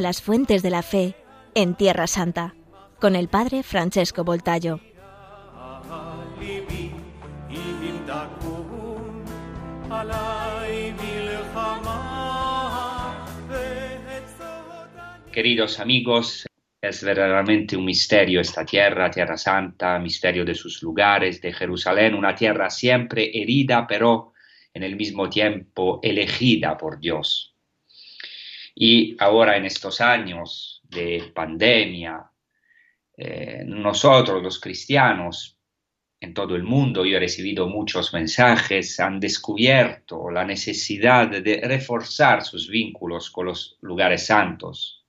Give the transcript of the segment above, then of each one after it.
a las fuentes de la fe en Tierra Santa con el padre Francesco Voltayo. Queridos amigos, es verdaderamente un misterio esta tierra, Tierra Santa, misterio de sus lugares, de Jerusalén, una tierra siempre herida, pero en el mismo tiempo elegida por Dios. Y ahora en estos años de pandemia, eh, nosotros los cristianos en todo el mundo, yo he recibido muchos mensajes, han descubierto la necesidad de reforzar sus vínculos con los lugares santos,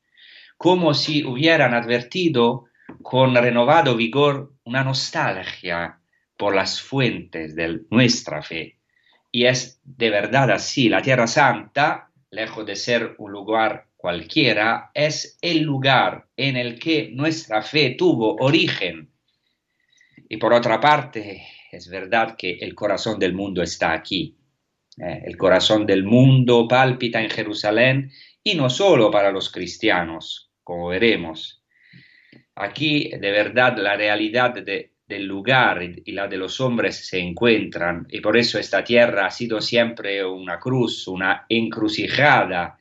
como si hubieran advertido con renovado vigor una nostalgia por las fuentes de nuestra fe. Y es de verdad así, la Tierra Santa lejos de ser un lugar cualquiera, es el lugar en el que nuestra fe tuvo origen. Y por otra parte, es verdad que el corazón del mundo está aquí. Eh, el corazón del mundo palpita en Jerusalén y no solo para los cristianos, como veremos. Aquí de verdad la realidad de, del lugar y la de los hombres se encuentran y por eso esta tierra ha sido siempre una cruz, una encrucijada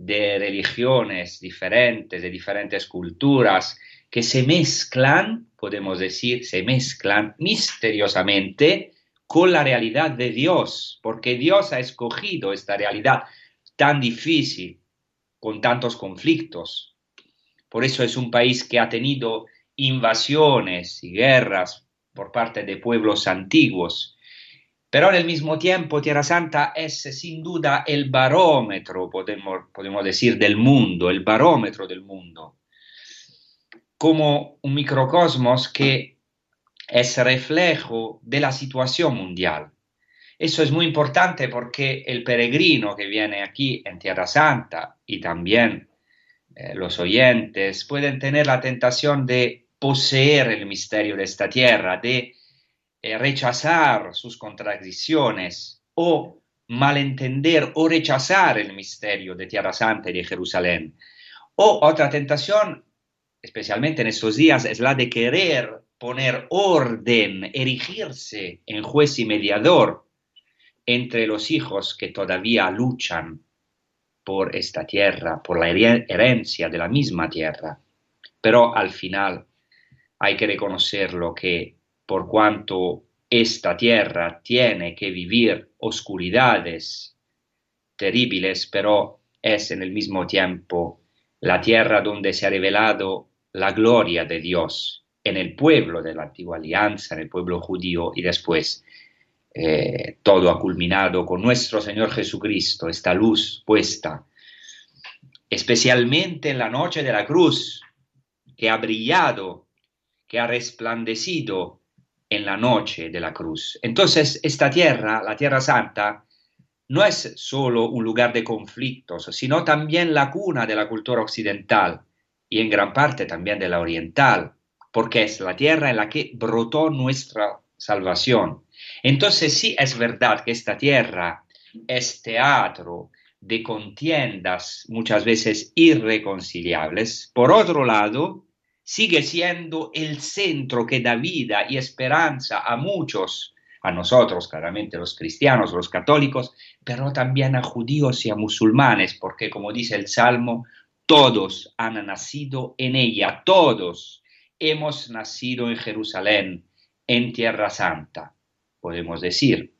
de religiones diferentes, de diferentes culturas que se mezclan, podemos decir, se mezclan misteriosamente con la realidad de Dios, porque Dios ha escogido esta realidad tan difícil, con tantos conflictos. Por eso es un país que ha tenido invasiones y guerras por parte de pueblos antiguos. Pero al mismo tiempo Tierra Santa es sin duda el barómetro, podemos, podemos decir, del mundo, el barómetro del mundo, como un microcosmos que es reflejo de la situación mundial. Eso es muy importante porque el peregrino que viene aquí en Tierra Santa y también eh, los oyentes pueden tener la tentación de poseer el misterio de esta tierra, de eh, rechazar sus contradicciones o malentender o rechazar el misterio de Tierra Santa y de Jerusalén. O otra tentación, especialmente en estos días, es la de querer poner orden, erigirse en juez y mediador entre los hijos que todavía luchan por esta tierra, por la herencia de la misma tierra. Pero al final hay que reconocerlo que por cuanto esta tierra tiene que vivir oscuridades terribles, pero es en el mismo tiempo la tierra donde se ha revelado la gloria de Dios en el pueblo de la antigua alianza, en el pueblo judío y después eh, todo ha culminado con nuestro Señor Jesucristo, esta luz puesta, especialmente en la noche de la cruz, que ha brillado que ha resplandecido en la noche de la cruz. Entonces, esta tierra, la Tierra Santa, no es solo un lugar de conflictos, sino también la cuna de la cultura occidental y en gran parte también de la oriental, porque es la tierra en la que brotó nuestra salvación. Entonces sí es verdad que esta tierra es teatro de contiendas muchas veces irreconciliables. Por otro lado, sigue siendo el centro que da vida y esperanza a muchos, a nosotros claramente los cristianos, los católicos, pero también a judíos y a musulmanes, porque como dice el Salmo, todos han nacido en ella, todos hemos nacido en Jerusalén, en Tierra Santa, podemos decir.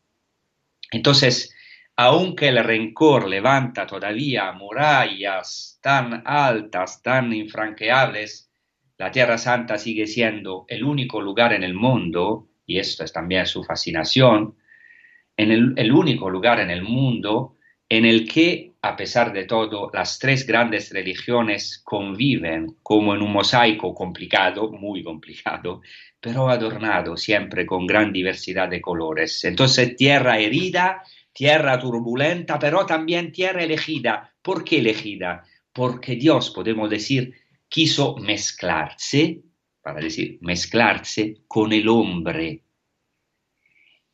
Entonces, aunque el rencor levanta todavía murallas tan altas, tan infranqueables, la Tierra Santa sigue siendo el único lugar en el mundo, y esto es también su fascinación, en el, único lugar en el mundo en el que a pesar de todo, las tres grandes religiones conviven como en un mosaico complicado, muy complicado, pero adornado siempre con gran diversidad de colores. Entonces, tierra herida, tierra turbulenta, pero también tierra elegida. ¿Por qué elegida? Porque Dios, podemos decir, quiso mezclarse, para decir, mezclarse con el hombre.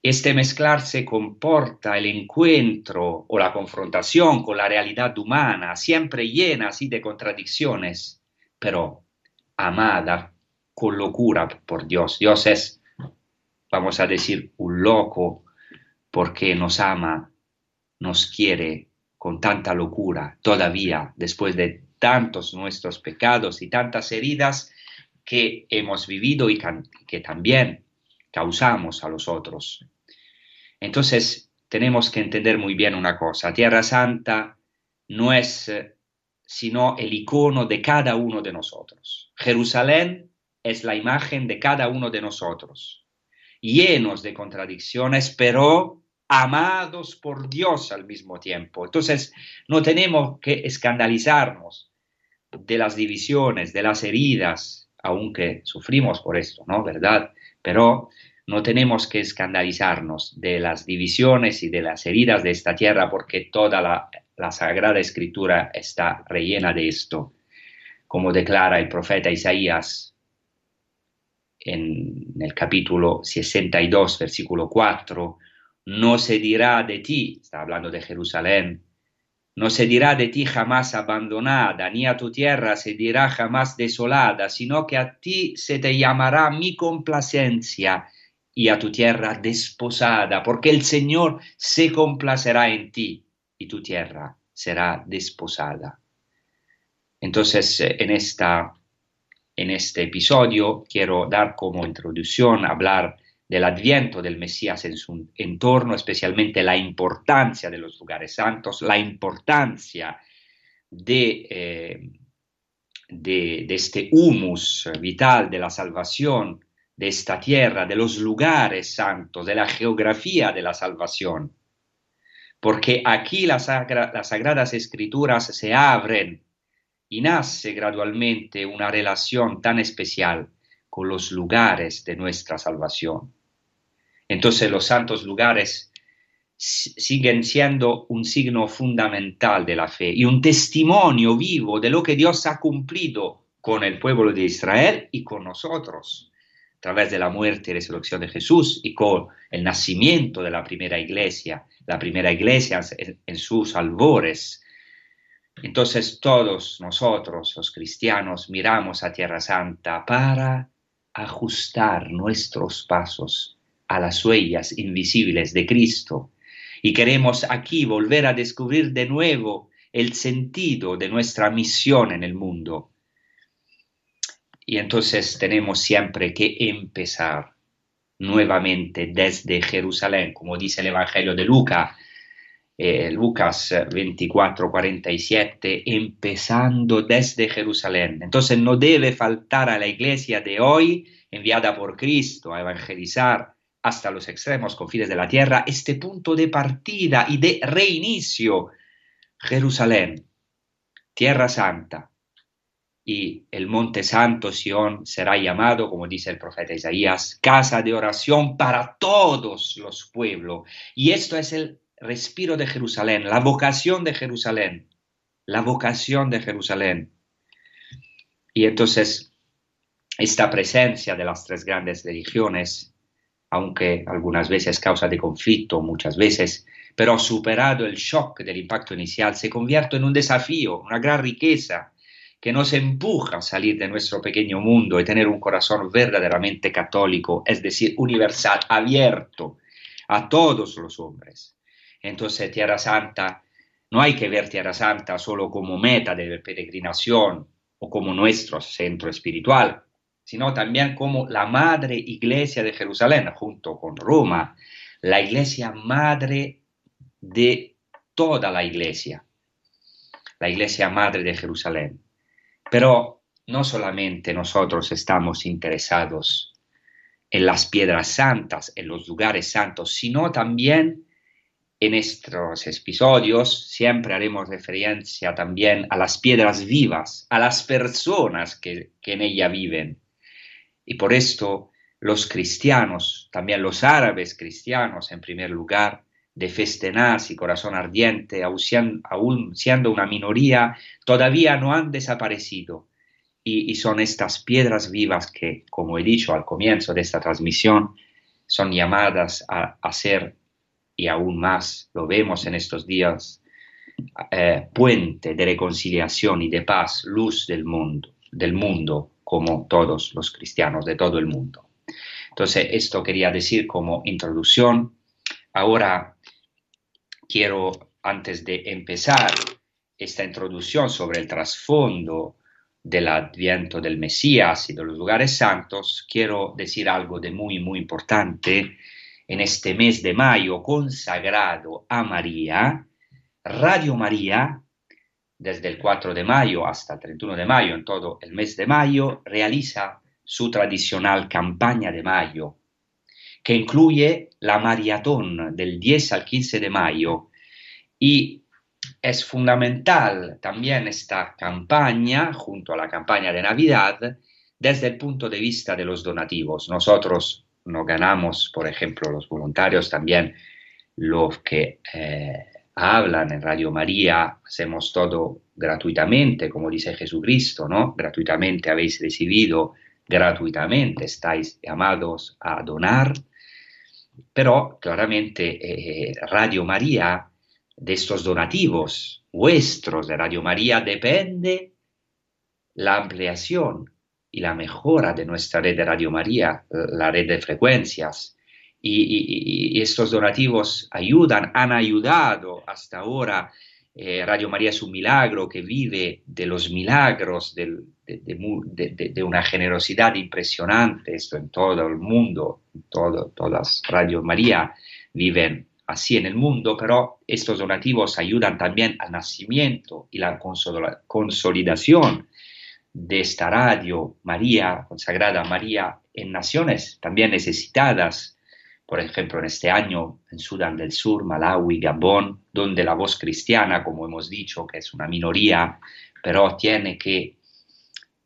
Este mezclarse comporta el encuentro o la confrontación con la realidad humana, siempre llena así de contradicciones, pero amada con locura por Dios. Dios es, vamos a decir, un loco porque nos ama, nos quiere con tanta locura todavía después de tantos nuestros pecados y tantas heridas que hemos vivido y que también causamos a los otros. Entonces, tenemos que entender muy bien una cosa. Tierra Santa no es sino el icono de cada uno de nosotros. Jerusalén es la imagen de cada uno de nosotros, llenos de contradicciones, pero amados por Dios al mismo tiempo. Entonces, no tenemos que escandalizarnos de las divisiones, de las heridas, aunque sufrimos por esto, ¿no? ¿Verdad? Pero no tenemos que escandalizarnos de las divisiones y de las heridas de esta tierra porque toda la, la Sagrada Escritura está rellena de esto. Como declara el profeta Isaías en el capítulo 62, versículo 4, no se dirá de ti, está hablando de Jerusalén, no se dirá de ti jamás abandonada, ni a tu tierra se dirá jamás desolada, sino que a ti se te llamará mi complacencia y a tu tierra desposada, porque el Señor se complacerá en ti y tu tierra será desposada. Entonces, eh, en esta en este episodio quiero dar como introducción, hablar del adviento del Mesías en su entorno, especialmente la importancia de los lugares santos, la importancia de, eh, de, este humus vital de la salvación de esta tierra, de los lugares santos, de la geografía de la salvación. Porque aquí las sagradas escrituras se abren y nace gradualmente una relación tan especial con los lugares de nuestra salvación. Entonces los santos lugares siguen siendo un signo fundamental de la fe y un testimonio vivo de lo que Dios ha cumplido con el pueblo de Israel y con nosotros, a través de la muerte y resurrección de Jesús y con el nacimiento de la primera iglesia, la primera iglesia en sus albores, entonces todos nosotros, los cristianos, miramos a Tierra Santa para ajustar nuestros pasos a las huellas invisibles de Cristo. Y queremos aquí volver a descubrir de nuevo el sentido de nuestra misión en el mundo. Y entonces tenemos siempre que empezar nuevamente desde Jerusalén, como dice el Evangelio de Lucas, eh, Lucas 24, 47, empezando desde Jerusalén. Entonces no debe faltar a la iglesia de hoy, enviada por Cristo a evangelizar hasta los extremos confines de la tierra, este punto de partida y de reinicio. Jerusalén, tierra santa, y el monte santo Sión será llamado, como dice el profeta Isaías, casa de oración para todos los pueblos. Y esto es el respiro de Jerusalén, la vocación de Jerusalén, la vocación de Jerusalén. Y entonces, esta presencia de las tres grandes religiones, aunque algunas veces causa de conflicto, muchas veces, pero superado el shock del impacto inicial, se convierte en un desafío, una gran riqueza que nos empuja a salir de nuestro pequeño mundo y tener un corazón verdaderamente católico, es decir, universal, abierto a todos los hombres. Entonces Tierra Santa, no hay que ver Tierra Santa solo como meta de peregrinación o como nuestro centro espiritual, sino también como la madre iglesia de Jerusalén, junto con Roma, la iglesia madre de toda la iglesia, la iglesia madre de Jerusalén. Pero no solamente nosotros estamos interesados en las piedras santas, en los lugares santos, sino también en estos episodios siempre haremos referencia también a las piedras vivas, a las personas que, en ella viven. Y por esto los cristianos, también los árabes cristianos en primer lugar, de festenas y corazón ardiente, aún siendo una minoría, todavía no han desaparecido. Y, son estas piedras vivas que, como he dicho al comienzo de esta transmisión, son llamadas a, a ser y aún más lo vemos en estos días, eh, puente de reconciliación y de paz, luz del mundo, del mundo, como todos los cristianos de todo el mundo. Entonces, esto quería decir como introducción. Ahora quiero, antes de empezar esta introducción sobre el trasfondo del adviento del Mesías y de los lugares santos, quiero decir algo de muy, muy importante en este mes de mayo consagrado a María, Radio María, desde el 4 de mayo hasta el 31 de mayo, en todo el mes de mayo, realiza su tradicional campaña de mayo, que incluye la maratón del 10 al 15 de mayo y es fundamental también esta campaña, junto a la campaña de Navidad, desde el punto de vista de los donativos. Nosotros no ganamos, por ejemplo, los voluntarios, también los que eh, hablan en Radio María, hacemos todo gratuitamente, como dice Jesucristo, ¿no? Gratuitamente habéis recibido, gratuitamente estáis llamados a donar, pero claramente eh, Radio María, de estos donativos vuestros de Radio María, depende la ampliación y la mejora de nuestra red de Radio María, la red de frecuencias. Y, estos donativos ayudan, han ayudado hasta ahora. Eh, Radio María es un milagro que vive de los milagros, de, una generosidad impresionante, esto en todo el mundo, todo, todas Radio María viven así en el mundo, pero estos donativos ayudan también al nacimiento y la consolidación de esta radio María, consagrada María, en naciones también necesitadas, por ejemplo, en este año en Sudán del Sur, Malawi, Gabón, donde la voz cristiana, como hemos dicho, que es una minoría, pero tiene que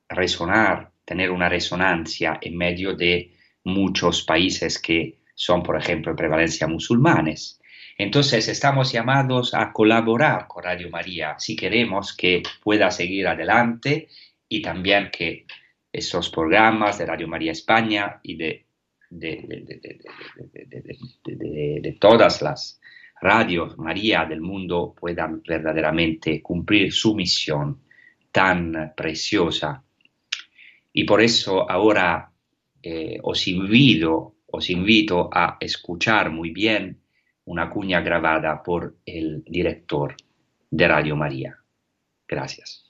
resonar, tener una resonancia en medio de muchos países que son, por ejemplo, en prevalencia musulmanes. Entonces estamos llamados a colaborar con Radio María si queremos que pueda seguir adelante y también que esos programas de Radio María España y de, de, todas las radios María del mundo puedan verdaderamente cumplir su misión tan preciosa. Y por eso ahora eh, os, invito, os invito a escuchar muy bien una cuña grabada por el director de Radio María. Gracias.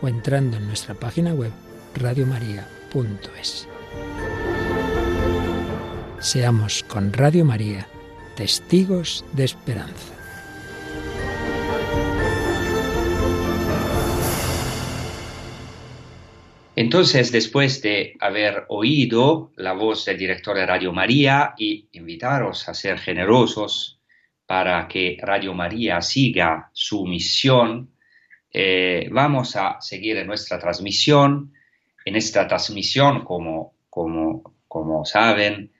o entrando en nuestra página web radiomaria.es. Seamos con Radio María testigos de esperanza. Entonces, después de haber oído la voz del director de Radio María y invitaros a ser generosos para que Radio María siga su misión, eh, vamos a seguir en nuestra transmisión. En esta transmisión, como, como, como saben,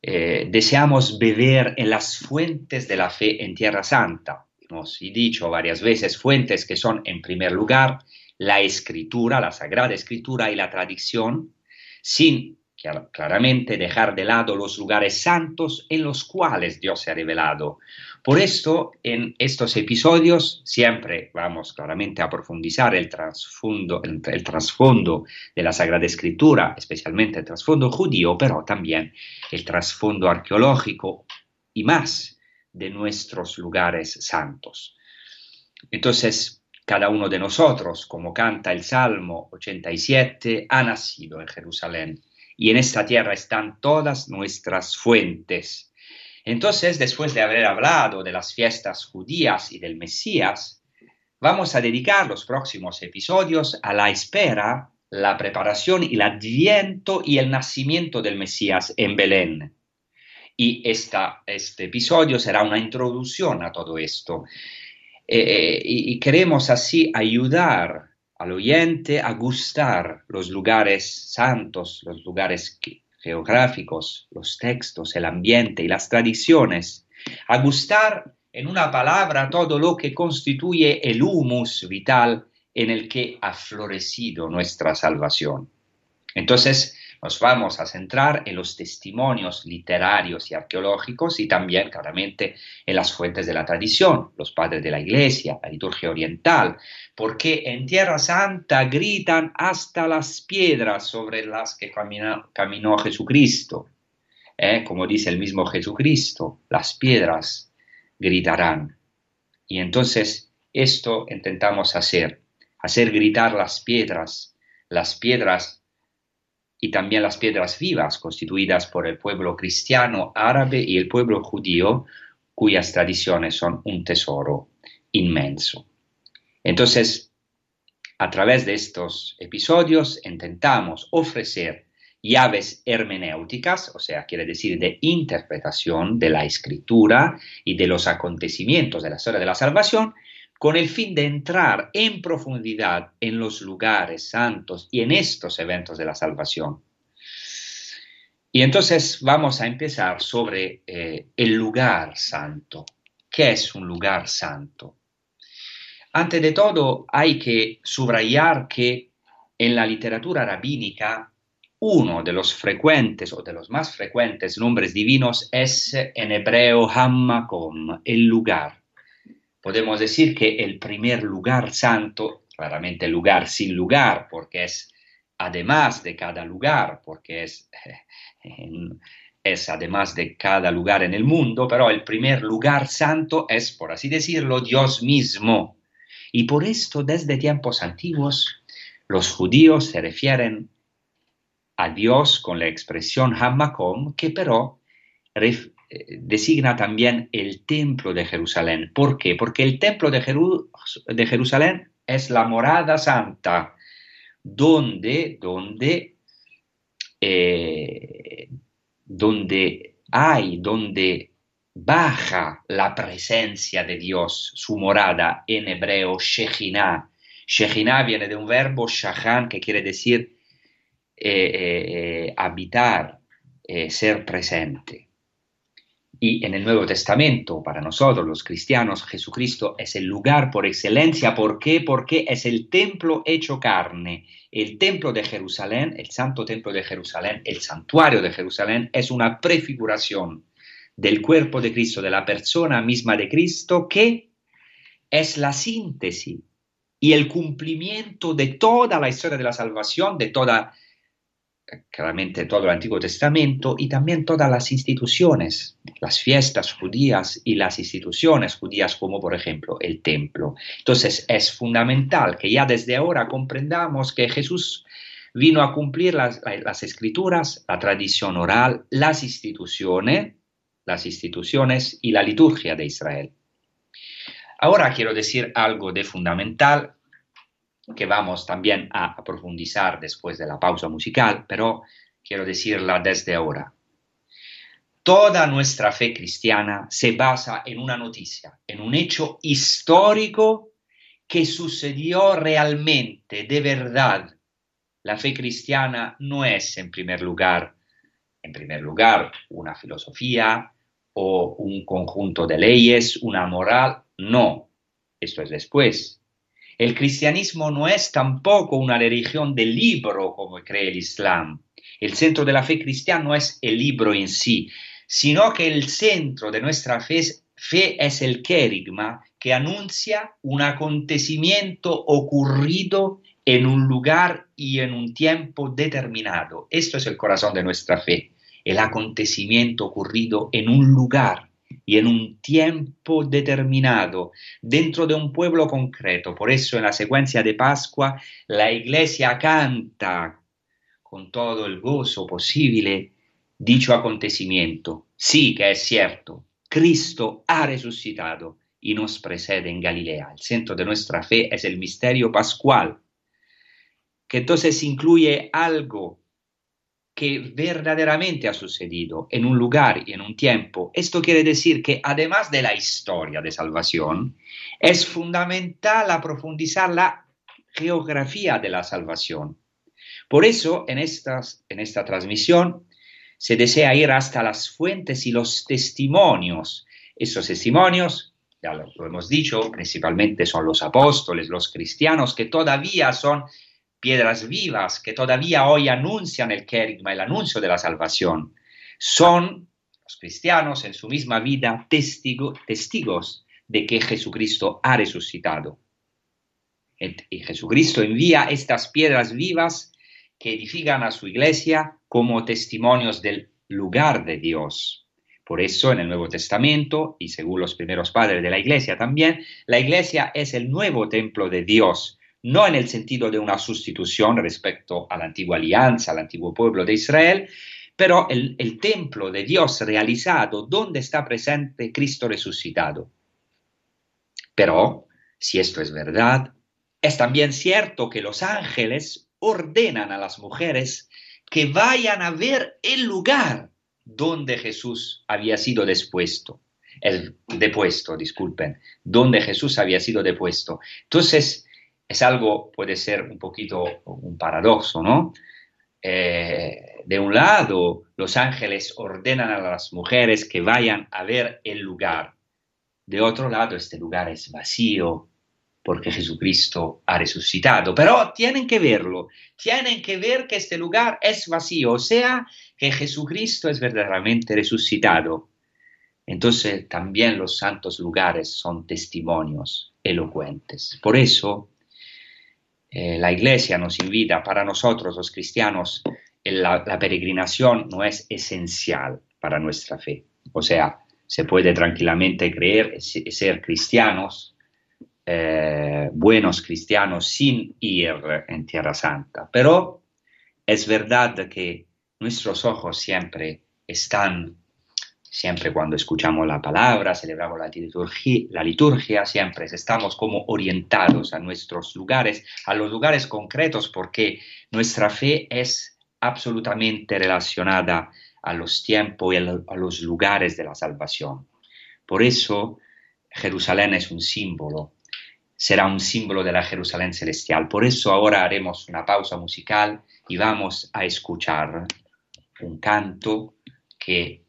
eh, deseamos beber en las fuentes de la fe en Tierra Santa. Hemos dicho varias veces fuentes que son, en primer lugar, la escritura, la sagrada escritura y la tradición, sin claramente dejar de lado los lugares santos en los cuales Dios se ha revelado. Por esto, en estos episodios siempre vamos claramente a profundizar el trasfondo, el, trasfondo de la Sagrada Escritura, especialmente el trasfondo judío, pero también el trasfondo arqueológico y más de nuestros lugares santos. Entonces, cada uno de nosotros, como canta el Salmo 87, ha nacido en Jerusalén y en esta tierra están todas nuestras fuentes. Entonces, después de haber hablado de las fiestas judías y del Mesías, vamos a dedicar los próximos episodios a la espera, la preparación y el adviento y el nacimiento del Mesías en Belén. Y este episodio será una introducción a todo esto. Eh, y, queremos así ayudar al oyente a gustar los lugares santos, los lugares geográficos, los textos, el ambiente y las tradiciones, a gustar en una palabra todo lo que constituye el humus vital en el que ha florecido nuestra salvación. Entonces, nos vamos a centrar en los testimonios literarios y arqueológicos y también claramente en las fuentes de la tradición, los padres de la iglesia, la liturgia oriental, porque en Tierra Santa gritan hasta las piedras sobre las que caminó, Jesucristo. ¿eh? Como dice el mismo Jesucristo, las piedras gritarán. Y entonces esto intentamos hacer, hacer gritar las piedras, las piedras y también las piedras vivas constituidas por el pueblo cristiano árabe y el pueblo judío, cuyas tradiciones son un tesoro inmenso. Entonces, a través de estos episodios intentamos ofrecer llaves hermenéuticas, o sea, quiere decir de interpretación de la escritura y de los acontecimientos de la historia de la salvación, con el fin de entrar en profundidad en los lugares santos y en estos eventos de la salvación. Y entonces vamos a empezar sobre eh, el lugar santo. ¿Qué es un lugar santo? Antes de todo, hay que subrayar que en la literatura rabínica uno de los frecuentes o de los más frecuentes nombres divinos es en hebreo Hammakom, el lugar podemos decir que el primer lugar santo, claramente lugar sin lugar, porque es además de cada lugar, porque es, es además de cada lugar en el mundo, pero el primer lugar santo es, por así decirlo, Dios mismo. Y por esto, desde tiempos antiguos, los judíos se refieren a Dios con la expresión Hammakom, que pero designa también el templo de Jerusalén. ¿Por qué? Porque el templo de, de Jerusalén es la morada santa, donde, donde, eh, donde hay, donde baja la presencia de Dios, su morada en hebreo Shechinah. Shechinah viene de un verbo shahan que quiere decir eh, eh, habitar, ser presente. Y en el Nuevo Testamento, para nosotros los cristianos, Jesucristo es el lugar por excelencia. ¿Por qué? Porque es el templo hecho carne. El templo de Jerusalén, el santo templo de Jerusalén, el santuario de Jerusalén, es una prefiguración del cuerpo de Cristo, de la persona misma de Cristo, que es la síntesis y el cumplimiento de toda la historia de la salvación, de toda claramente todo el Antiguo Testamento y también todas las instituciones, las fiestas judías y las instituciones judías como por ejemplo el templo. Entonces es fundamental que ya desde ahora comprendamos que Jesús vino a cumplir las, escrituras, la tradición oral, las instituciones las instituciones y la liturgia de Israel. Ahora quiero decir algo de fundamental que vamos también a profundizar después de la pausa musical, pero quiero decirla desde ahora. Toda nuestra fe cristiana se basa en una noticia, en un hecho histórico que sucedió realmente, de verdad. La fe cristiana no es en primer lugar, en primer lugar, una filosofía o un conjunto de leyes, una moral, no. Esto es después. El cristianismo no es tampoco una religión de libro como cree el Islam. El centro de la fe cristiana no es el libro en sí, sino que el centro de nuestra fe, es el querigma que anuncia un acontecimiento ocurrido en un lugar y en un tiempo determinado. Esto es el corazón de nuestra fe, el acontecimiento ocurrido en un lugar y en un tiempo determinado, dentro de un pueblo concreto. Por eso en la secuencia de Pascua la iglesia canta con todo el gozo posible dicho acontecimiento. Sí que es cierto, Cristo ha resucitado y nos precede en Galilea. El centro de nuestra fe es el misterio pascual, que entonces incluye algo que verdaderamente ha sucedido en un lugar y en un tiempo. Esto quiere decir que además de la historia de salvación, es fundamental aprofundizar la geografía de la salvación. Por eso, en, estas, en esta transmisión, se desea ir hasta las fuentes y los testimonios. Esos testimonios, ya lo, hemos dicho, principalmente son los apóstoles, los cristianos, que todavía son piedras vivas, que todavía hoy anuncian el querigma, el anuncio de la salvación. Son los cristianos en su misma vida testigos de que Jesucristo ha resucitado. Y Jesucristo envía estas piedras vivas que edifican a su iglesia como testimonios del lugar de Dios. Por eso en el Nuevo Testamento, y según los primeros padres de la iglesia también, la iglesia es el nuevo templo de Dios, no en el sentido de una sustitución respecto a la antigua alianza, al antiguo pueblo de Israel, pero el, el templo de Dios realizado donde está presente Cristo resucitado. Pero, si esto es verdad, es también cierto que los ángeles ordenan a las mujeres que vayan a ver el lugar donde Jesús había sido depuesto, el depuesto, disculpen, donde Jesús había sido depuesto. Entonces, es algo, puede ser un poquito un paradojo, ¿no? Eh, de un lado, los ángeles ordenan a las mujeres que vayan a ver el lugar. De otro lado, este lugar es vacío, porque Jesucristo ha resucitado. Pero tienen que verlo, tienen que ver que este lugar es vacío, o sea, que Jesucristo es verdaderamente resucitado. Entonces también los santos lugares son testimonios elocuentes. Por eso eh, la iglesia nos invita, para nosotros los cristianos, la, la peregrinación no es esencial para nuestra fe. O sea, se puede tranquilamente creer y ser cristianos eh, buenos cristianos sin ir en Tierra Santa. Pero es verdad que nuestros ojos siempre están, siempre cuando escuchamos la palabra, celebramos la liturgia, la liturgia, siempre estamos como orientados a nuestros lugares, a los lugares concretos, porque nuestra fe es absolutamente relacionada a los tiempos y a los lugares de la salvación. Por eso Jerusalén es un símbolo será un símbolo de la Jerusalén celestial. Por eso ahora haremos una pausa musical y vamos a escuchar un canto que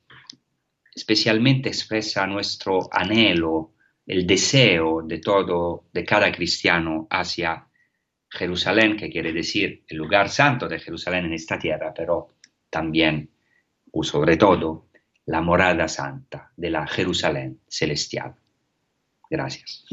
especialmente expresa nuestro anhelo, el deseo de todo, de cada cristiano hacia Jerusalén, que quiere decir el lugar santo de Jerusalén en esta tierra, pero también, o sobre todo, la morada santa de la Jerusalén celestial. Gracias.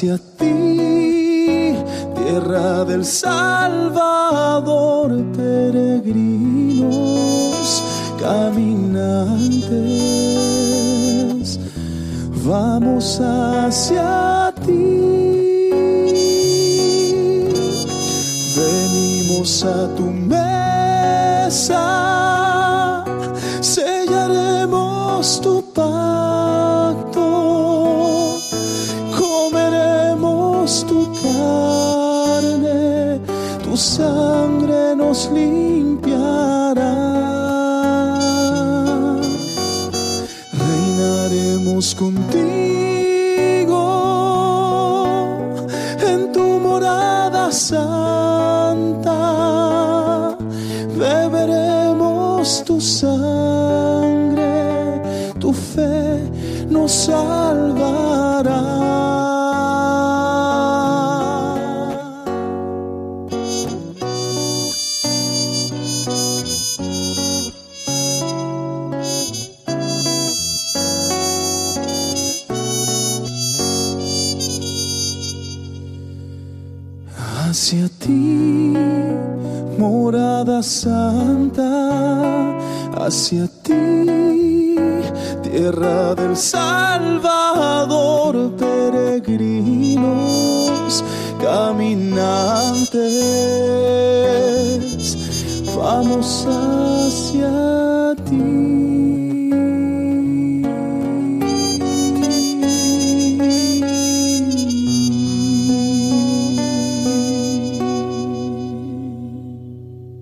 Hacia ti, tierra del Salvador, peregrinos, caminantes, vamos hacia tu sangre nos limpiará. Reinaremos contigo en tu morada santa, beberemos tu sangre, tu fe nos salvará. Hacia ti, tierra del Salvador, peregrinos, caminantes, vamos hacia ti.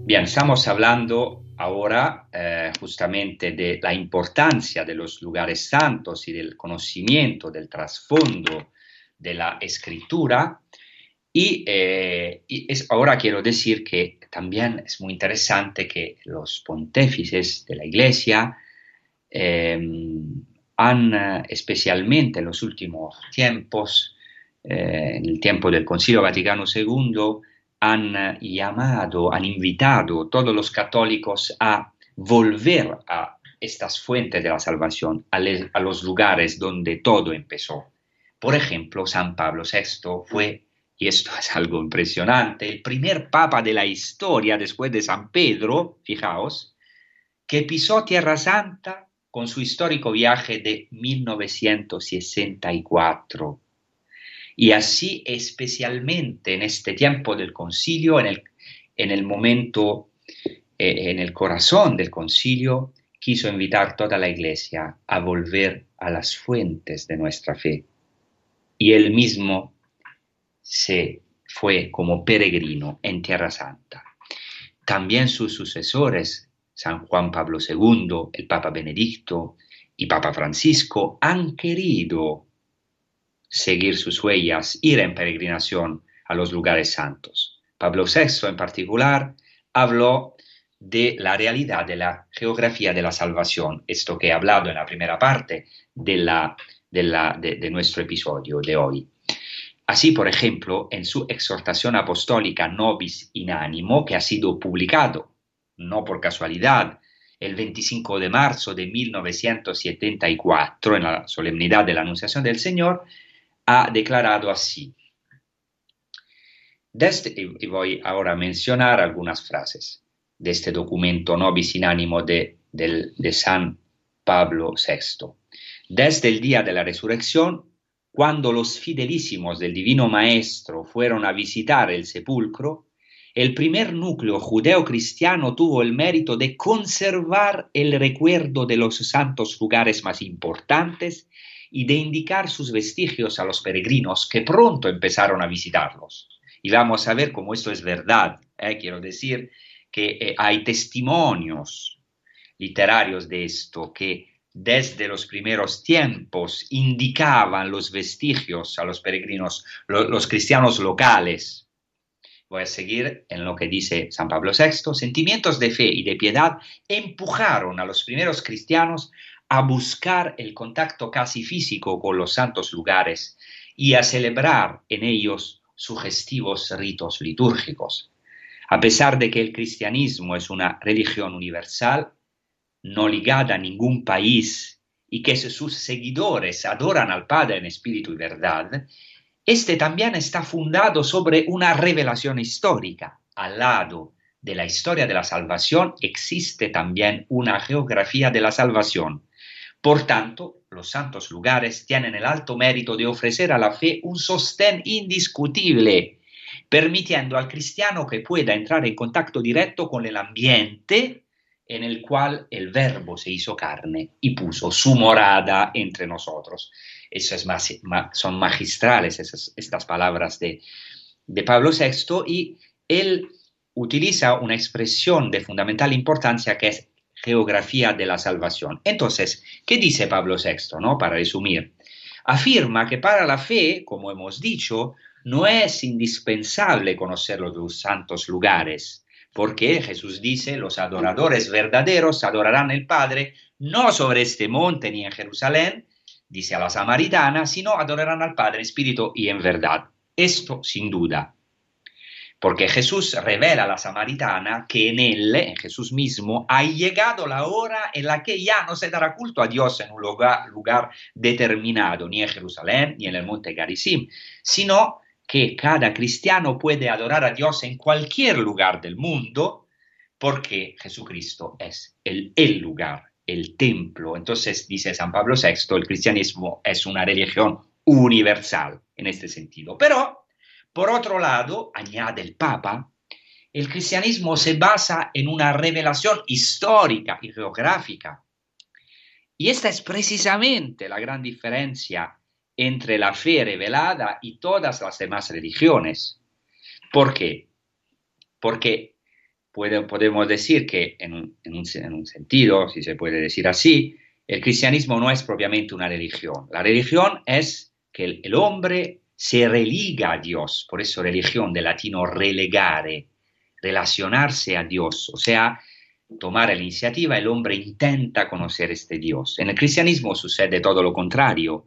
Bien, estamos hablando ahora justamente de la importancia de los lugares santos y del conocimiento del trasfondo de la escritura. Y, eh, ahora quiero decir que también es muy interesante que los pontífices de la Iglesia eh, han, eh, especialmente en los últimos tiempos, en el tiempo del Concilio Vaticano II, han llamado, han invitado a todos los católicos a volver a estas fuentes de la salvación, a, los lugares donde todo empezó. Por ejemplo, San Pablo VI fue, y esto es algo impresionante, el primer papa de la historia después de San Pedro, fijaos, que pisó Tierra Santa con su histórico viaje de 1964. Y así, especialmente en este tiempo del concilio, en el, en el momento, en el corazón del concilio, quiso invitar toda la iglesia a volver a las fuentes de nuestra fe. Y él mismo se fue como peregrino en Tierra Santa. También sus sucesores, San Juan Pablo II, el Papa Benedicto y Papa Francisco, han querido seguir sus huellas, ir en peregrinación a los lugares santos. Pablo VI en particular habló de la realidad de la geografía de la salvación, esto que he hablado en la primera parte de, nuestro episodio de hoy. Así, por ejemplo, en su exhortación apostólica Nobis in Animo, que ha sido publicado, no por casualidad, el 25 de marzo de 1974, en la solemnidad de la Anunciación del Señor, ha declarado así. Desde, y voy ahora a mencionar algunas frases de este documento Nobis in Animo de, de, de San Pablo VI. Desde el día de la resurrección, cuando los fidelísimos del Divino Maestro fueron a visitar el sepulcro, el primer núcleo judeo-cristiano tuvo el mérito de conservar el recuerdo de los santos lugares más importantes y de indicar sus vestigios a los peregrinos que pronto empezaron a visitarlos. Y vamos a ver cómo esto es verdad. ¿eh? Quiero decir que eh, hay testimonios literarios de esto que desde los primeros tiempos indicaban los vestigios a los peregrinos, lo, los cristianos locales. Voy a seguir en lo que dice San Pablo VI. Sentimientos de fe y de piedad empujaron a los primeros cristianos a buscar el contacto casi físico con los santos lugares y a celebrar en ellos sugestivos ritos litúrgicos. A pesar de que el cristianismo es una religión universal, no ligada a ningún país y que sus seguidores adoran al Padre en espíritu y verdad, este también está fundado sobre una revelación histórica. Al lado de la historia de la salvación existe también una geografía de la salvación. Por tanto, los santos lugares tienen el alto mérito de ofrecer a la fe un sostén indiscutible, permitiendo al cristiano que pueda entrar en contacto directo con el ambiente en el cual el verbo se hizo carne y puso su morada entre nosotros. Eso es más, son magistrales estas palabras de, de Pablo VI y él utiliza una expresión de fundamental importancia que es geografía de la salvación. Entonces, ¿qué dice Pablo VI? No? Para resumir, afirma que para la fe, como hemos dicho, no es indispensable conocer los santos lugares, porque Jesús dice, los adoradores verdaderos adorarán al Padre no sobre este monte ni en Jerusalén, dice a la samaritana, sino adorarán al Padre espíritu y en verdad. Esto sin duda porque Jesús revela a la samaritana que en él, en Jesús mismo, ha llegado la hora en la que ya no se dará culto a Dios en un lugar, determinado, ni en Jerusalén, ni en el monte Garizim, sino que cada cristiano puede adorar a Dios en cualquier lugar del mundo, porque Jesucristo es el, lugar, el templo. Entonces, dice San Pablo VI, el cristianismo es una religión universal en este sentido. Pero por otro lado, añade el Papa, el cristianismo se basa en una revelación histórica y geográfica. Y esta es precisamente la gran diferencia entre la fe revelada y todas las demás religiones. ¿Por qué? Porque podemos decir que en un, sentido, si se puede decir así, el cristianismo no es propiamente una religión. La religión es que el hombre se religa a Dios, por eso religión de latino relegare, relacionarse a Dios, o sea, tomar la iniciativa, el hombre intenta conocer este Dios. En el cristianismo sucede todo lo contrario,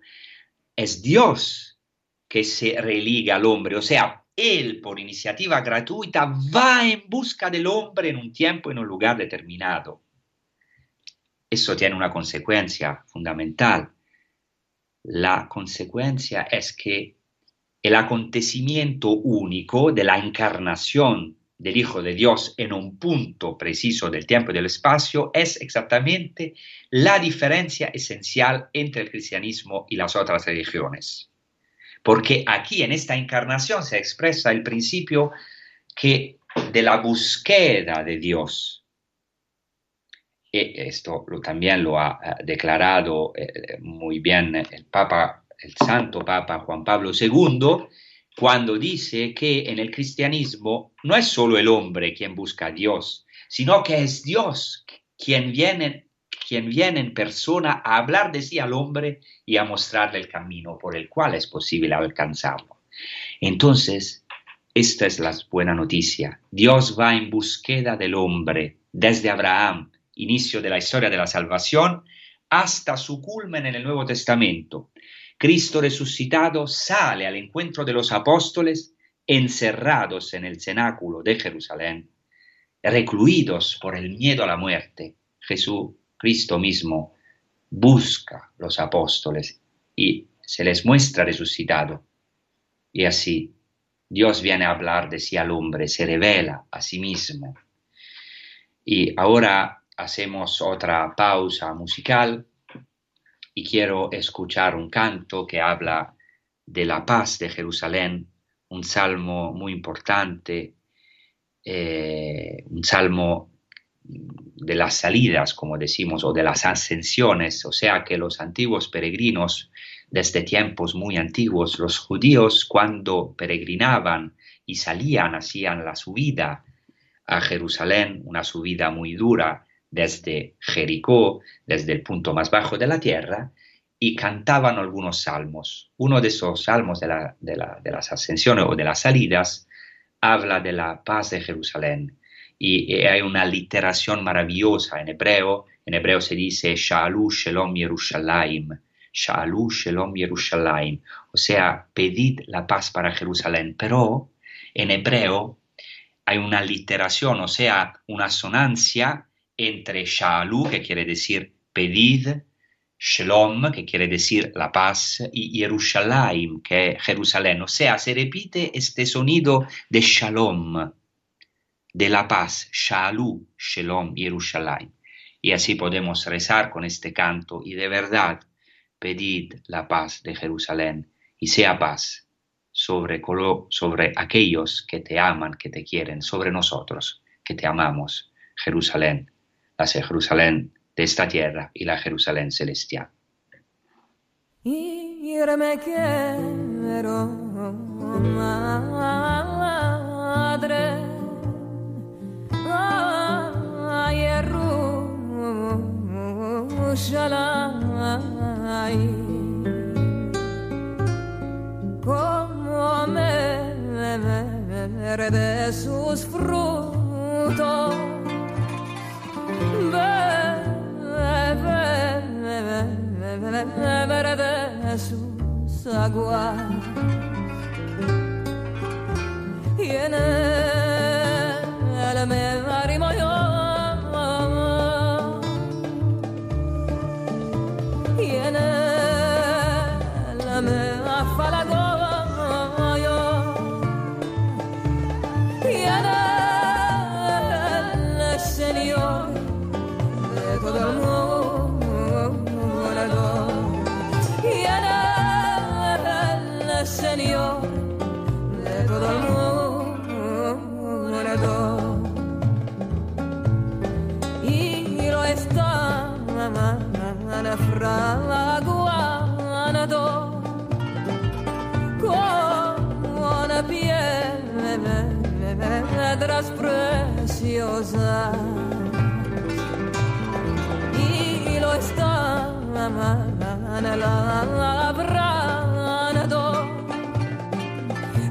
es Dios que se religa al hombre, o sea, Él por iniciativa gratuita va en busca del hombre en un tiempo, en un lugar determinado. Eso tiene una consecuencia fundamental. La consecuencia es que el acontecimiento único de la encarnación del Hijo de Dios en un punto preciso del tiempo y del espacio es exactamente la diferencia esencial entre el cristianismo y las otras religiones. Porque aquí en esta encarnación se expresa el principio que de la búsqueda de Dios. Y esto también lo ha declarado eh, muy bien el Papa el santo Papa Juan Pablo II, cuando dice que en el cristianismo no es solo el hombre quien busca a Dios, sino que es Dios quien viene, quien viene en persona a hablar de sí al hombre y a mostrarle el camino por el cual es posible alcanzarlo. Entonces, esta es la buena noticia. Dios va en búsqueda del hombre desde Abraham, inicio de la historia de la salvación, hasta su culmen en el Nuevo Testamento, Cristo resucitado sale al encuentro de los apóstoles encerrados en el cenáculo de Jerusalén, recluidos por el miedo a la muerte. Jesús, Cristo mismo, busca los apóstoles y se les muestra resucitado. Y así Dios viene a hablar de sí al hombre, se revela a sí mismo. Y ahora hacemos otra pausa musical y quiero escuchar un canto que habla de la paz de Jerusalén, un salmo muy importante, eh, un salmo de las salidas, como decimos, o de las ascensiones, o sea que los antiguos peregrinos, desde tiempos muy antiguos, los judíos cuando peregrinaban y salían, hacían la subida a Jerusalén, una subida muy dura, desde Jericó, desde el punto más bajo de la tierra, y cantaban algunos salmos. Uno de esos salmos de, las ascensiones o de las salidas habla de la paz de Jerusalén. Y, hay una literación maravillosa en hebreo. En hebreo se dice Sha'alu Shalom Yerushalayim. Shalom Yerushalayim. O sea, pedid la paz para Jerusalén. Pero en hebreo hay una literación, o sea, una sonancia entre Sha'alu, que quiere decir pedid, Shalom, que quiere decir la paz, y Jerusalén, que es Jerusalén. O sea, se repite este sonido de Shalom, de la paz, Shalu, Shalom, Jerusalén. Y así podemos rezar con este canto y de verdad pedid la paz de Jerusalén y sea paz sobre, sobre aquellos que te aman, que te quieren, sobre nosotros que te amamos, Jerusalén, la Jerusalén de esta tierra y la Jerusalén celestial. como me, de sus frutos. Sus aguas y en él me arrimo piedras preciosas y lo está labrando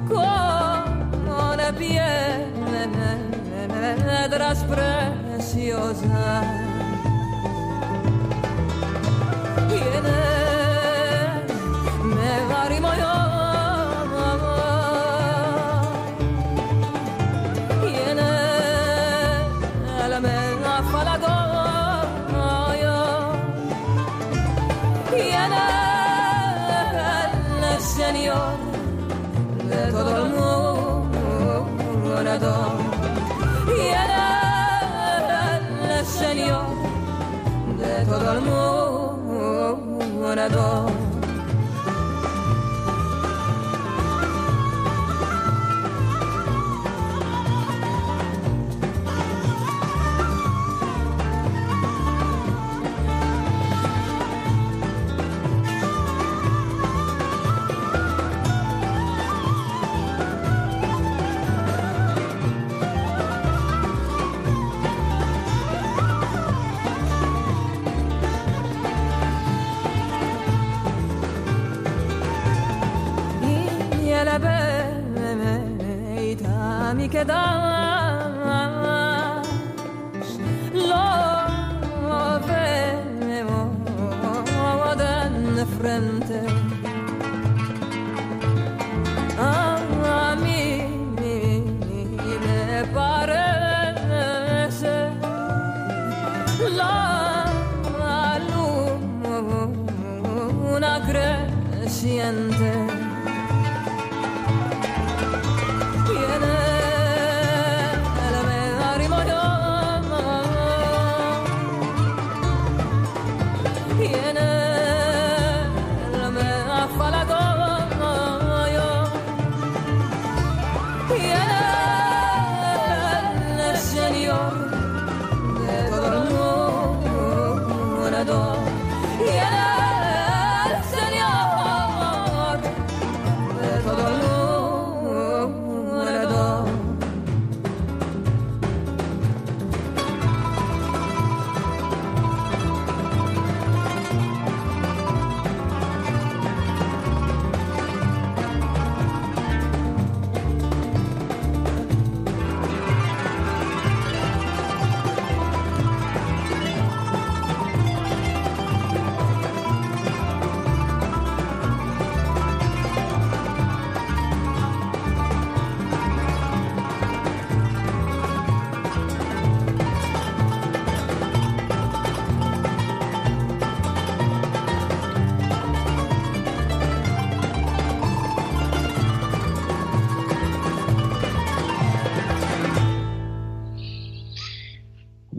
con piedras preciosas. Mundo.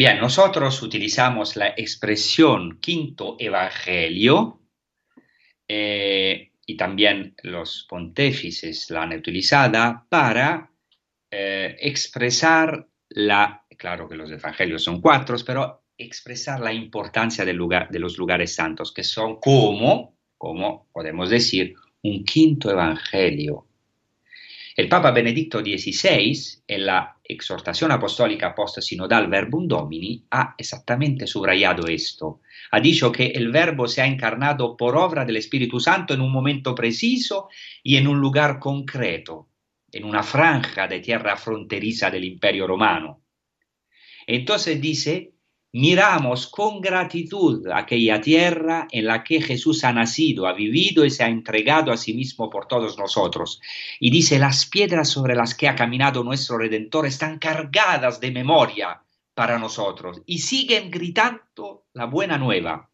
Bien, nosotros utilizamos la expresión quinto evangelio eh, y también los pontífices la han utilizada para eh, expresar la, claro que los evangelios son cuatro, pero expresar la importancia del lugar, de los lugares santos, que son como, como podemos decir, un quinto evangelio. El Papa Benedicto XVI, en la exhortación apostólica post-sinodal Verbum Domini, ha exactamente subrayado esto. Ha dicho que el Verbo se ha encarnado por obra del Espíritu Santo en un momento preciso y en un lugar concreto, en una franja de tierra fronteriza del Imperio Romano. Entonces dice, miramos con gratitud aquella tierra en la que Jesús ha nacido, ha vivido y se ha entregado a sí mismo por todos nosotros. Y dice, las piedras sobre las que ha caminado nuestro Redentor están cargadas de memoria para nosotros y siguen gritando la buena nueva.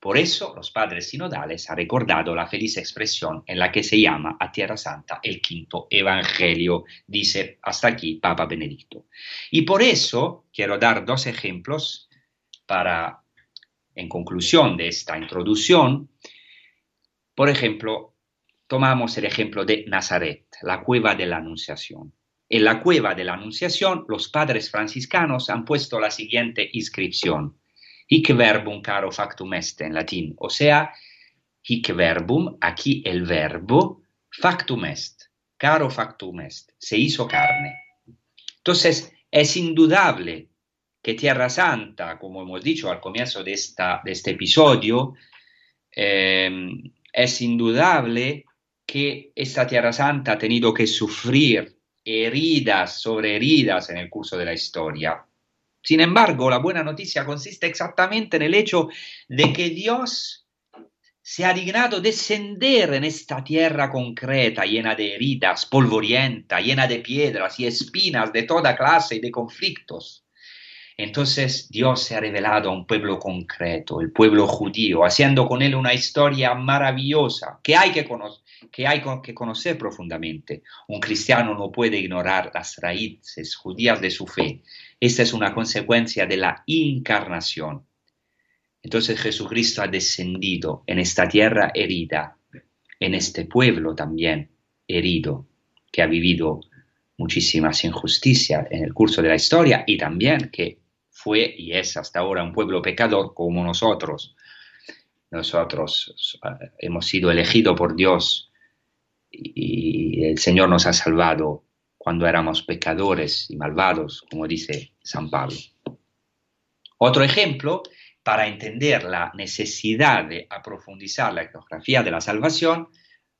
Por eso los padres sinodales han recordado la feliz expresión en la que se llama a Tierra Santa el quinto Evangelio, dice hasta aquí Papa Benedicto. Y por eso quiero dar dos ejemplos para, en conclusión de esta introducción, por ejemplo, tomamos el ejemplo de Nazaret, la cueva de la Anunciación. En la cueva de la Anunciación, los padres franciscanos han puesto la siguiente inscripción hic verbum caro factum est en latín, o sea, hic verbum, aquí el verbo, factum est, caro factum est, se hizo carne. Entonces, es indudable que Tierra Santa, como hemos dicho al comienzo de, esta, de este episodio, eh, es indudable que esta Tierra Santa ha tenido que sufrir heridas sobre heridas en el curso de la historia. Sin embargo, la buena noticia consiste exactamente en el hecho de que Dios se ha dignado descender en esta tierra concreta, llena de heridas, polvorienta, llena de piedras y espinas de toda clase y de conflictos. Entonces Dios se ha revelado a un pueblo concreto, el pueblo judío, haciendo con él una historia maravillosa que hay que, que hay que conocer profundamente. Un cristiano no puede ignorar las raíces judías de su fe, esta es una consecuencia de la encarnación. Entonces Jesucristo ha descendido en esta tierra herida, en este pueblo también herido, que ha vivido muchísimas injusticias en el curso de la historia y también que fue y es hasta ahora un pueblo pecador como nosotros. Nosotros eh, hemos sido elegidos por Dios y el Señor nos ha salvado cuando éramos pecadores y malvados, como dice San Pablo. Otro ejemplo, para entender la necesidad de aprofundizar la etnografía de la salvación,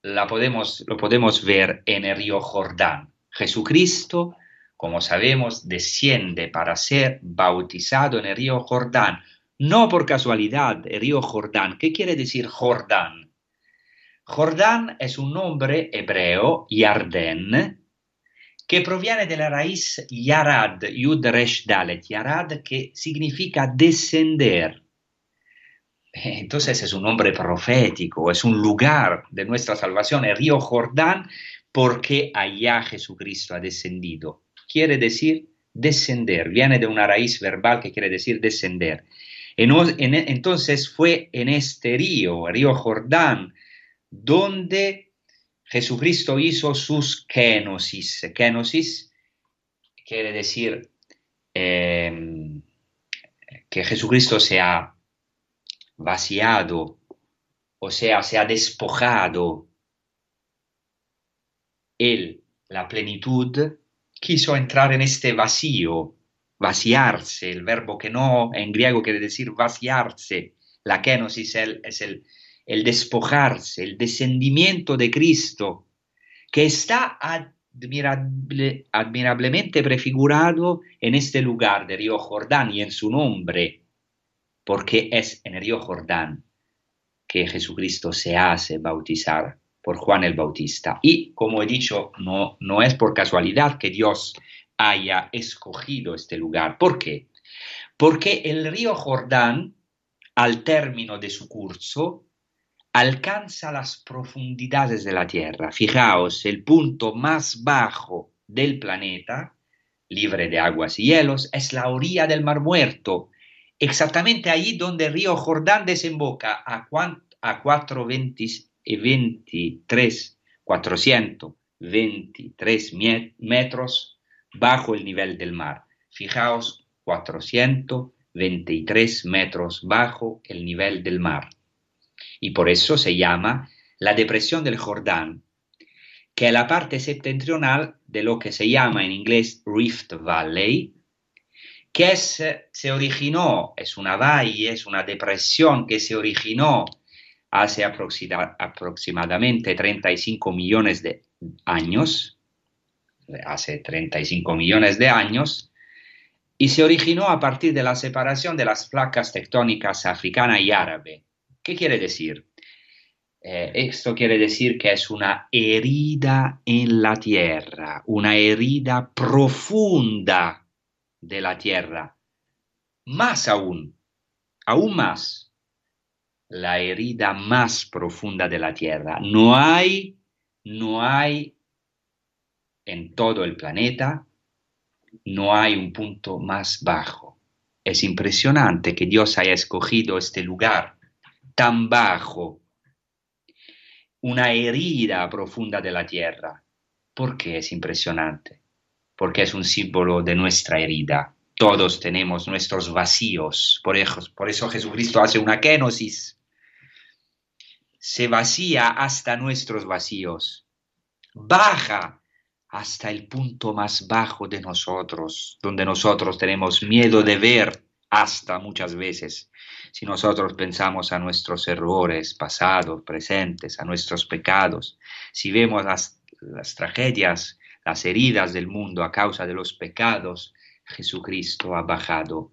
la podemos, lo podemos ver en el río Jordán. Jesucristo, como sabemos, desciende para ser bautizado en el río Jordán, no por casualidad, el río Jordán. ¿Qué quiere decir Jordán? Jordán es un nombre hebreo, Yarden, que proviene de la raíz Yarad, Yud Resh Dalet, Yarad, que significa descender. Entonces es un nombre profético, es un lugar de nuestra salvación, el río Jordán, porque allá Jesucristo ha descendido. Quiere decir descender, viene de una raíz verbal que quiere decir descender. Entonces fue en este río, el río Jordán, donde Jesucristo hizo sus kenosis. Kenosis quiere decir em, que Jesucristo se ha vaciado, o sea, se ha despojado. Él, la plenitud, quiso entrar en este vacío, vaciarse, el verbo que no en griego quiere decir vaciarse. La kenosis es el el despojarse, el descendimiento de Cristo, que está admirablemente prefigurado en este lugar de Río Jordán y en su nombre, porque es en el Río Jordán que Jesucristo se hace bautizar por Juan el Bautista. Y como he dicho, no, no es por casualidad que Dios haya escogido este lugar. ¿Por qué? Porque el río Jordán, al término de su curso, alcanza las profundidades de la Tierra. Fijaos, el punto más bajo del planeta libre de aguas y hielos, es la orilla del Mar Muerto, exactamente ahí donde el río Jordán desemboca a, a 423, 423 metros bajo el nivel del mar. Fijaos, 423 metros bajo el nivel del mar. Y por eso se llama la depresión del Jordán, que es la parte septentrional de lo que se llama en inglés Rift Valley, que es, se originó, es una valle, es una depresión que se originó hace aproximadamente 35 millones de años, hace 35 millones de años, y se originó a partir de la separación de las placas tectónicas africana y árabe. ¿Qué quiere decir? Eh, esto quiere decir que es una herida en la tierra, una herida profunda de la tierra. Más aún, aún más, la herida más profunda de la tierra. No hay, no hay en todo el planeta, no hay un punto más bajo. Es impresionante que Dios haya escogido este lugar tan bajo, una herida profunda de la tierra. ¿Por qué es impresionante? Porque es un símbolo de nuestra herida. Todos tenemos nuestros vacíos. Por eso, por eso Jesucristo hace una kenosis. Se vacía hasta nuestros vacíos. Baja hasta el punto más bajo de nosotros, donde nosotros tenemos miedo de ver hasta muchas veces. Si nosotros pensamos a nuestros errores pasados, presentes, a nuestros pecados, si vemos las, tragedias, las heridas del mundo a causa de los pecados, Jesucristo ha bajado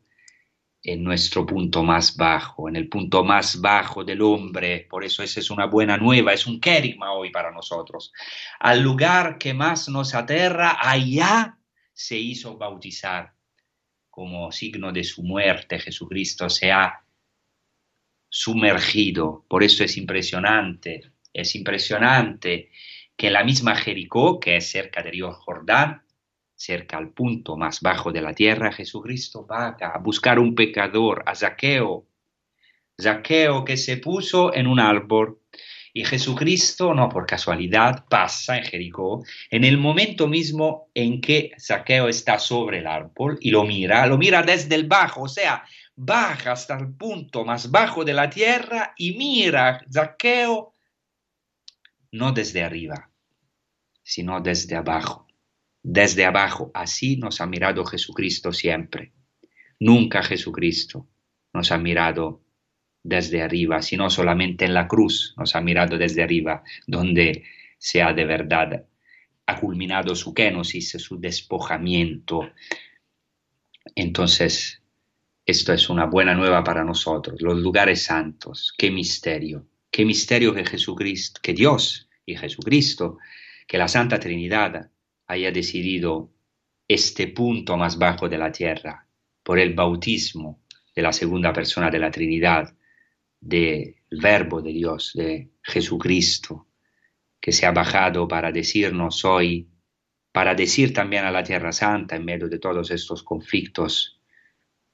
en nuestro punto más bajo, en el punto más bajo del hombre. Por eso esa es una buena nueva, es un querigma hoy para nosotros. Al lugar que más nos aterra, allá se hizo bautizar. Como signo de su muerte, Jesucristo se ha sumergido. Por eso es impresionante, es impresionante que la misma Jericó, que es cerca del río Jordán, cerca al punto más bajo de la tierra, Jesucristo va a buscar un pecador, a Zaqueo. Zaqueo que se puso en un árbol y Jesucristo, no por casualidad, pasa en Jericó en el momento mismo en que Zaqueo está sobre el árbol y lo mira, lo mira desde el bajo, o sea, baja hasta el punto más bajo de la tierra y mira Zaqueo no desde arriba, sino desde abajo desde abajo. Así nos ha mirado Jesucristo siempre. Nunca Jesucristo nos ha mirado desde arriba, sino solamente en la cruz nos ha mirado desde arriba, donde se ha de verdad ha culminado su kenosis, su despojamiento. Entonces, esto es una buena nueva para nosotros, los lugares santos, qué misterio, qué misterio que Jesucristo, que Dios y Jesucristo, que la Santa Trinidad haya decidido este punto más bajo de la tierra por el bautismo de la segunda persona de la Trinidad, del Verbo de Dios, de Jesucristo, que se ha bajado para decirnos hoy, para decir también a la Tierra Santa en medio de todos estos conflictos,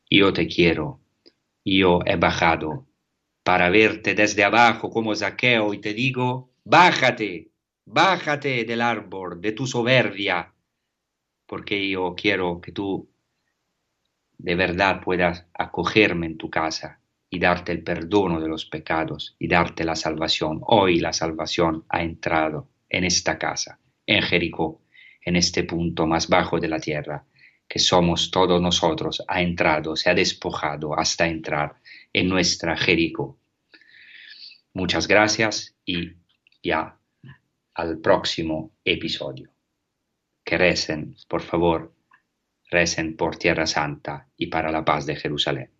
yo te quiero, yo he bajado para verte desde abajo como Zaqueo y te digo, bájate, Bájate del árbol de tu soberbia, porque yo quiero que tú de verdad puedas acogerme en tu casa y darte el perdono de los pecados y darte la salvación. Hoy la salvación ha entrado en esta casa, en Jericó, en este punto más bajo de la tierra, que somos todos nosotros, ha entrado, se ha despojado hasta entrar en nuestra Jericó. Muchas gracias y ya al próximo episodio. Que recen, por favor, recen por Tierra Santa y para la paz de Jerusalén.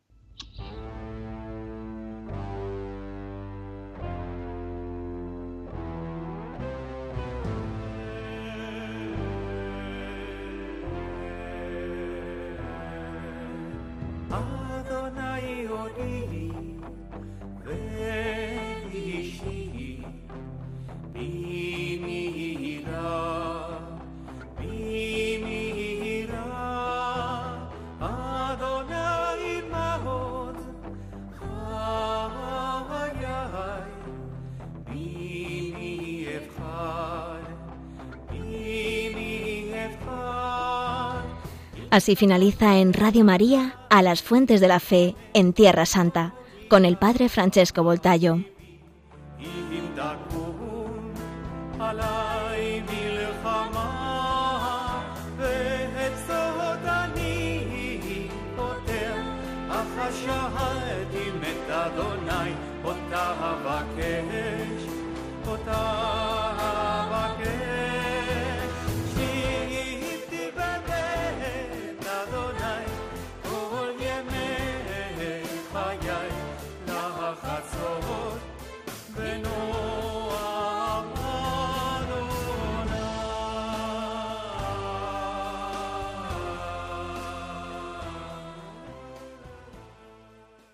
Así finaliza en Radio María a las fuentes de la fe en Tierra Santa con el Padre Francesco Voltayo.